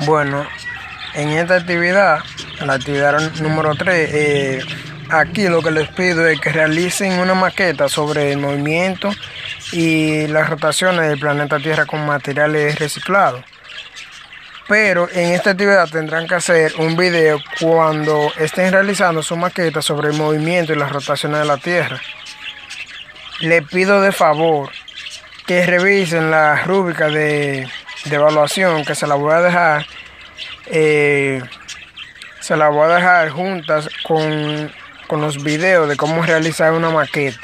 Bueno, en esta actividad, la actividad número 3, eh, aquí lo que les pido es que realicen una maqueta sobre el movimiento y las rotaciones del planeta Tierra con materiales reciclados. Pero en esta actividad tendrán que hacer un video cuando estén realizando su maqueta sobre el movimiento y las rotaciones de la Tierra. Les pido de favor que revisen la rúbrica de, evaluación que se la voy a dejar. Eh, se la voy a dejar juntas con, con los videos de cómo realizar una maqueta.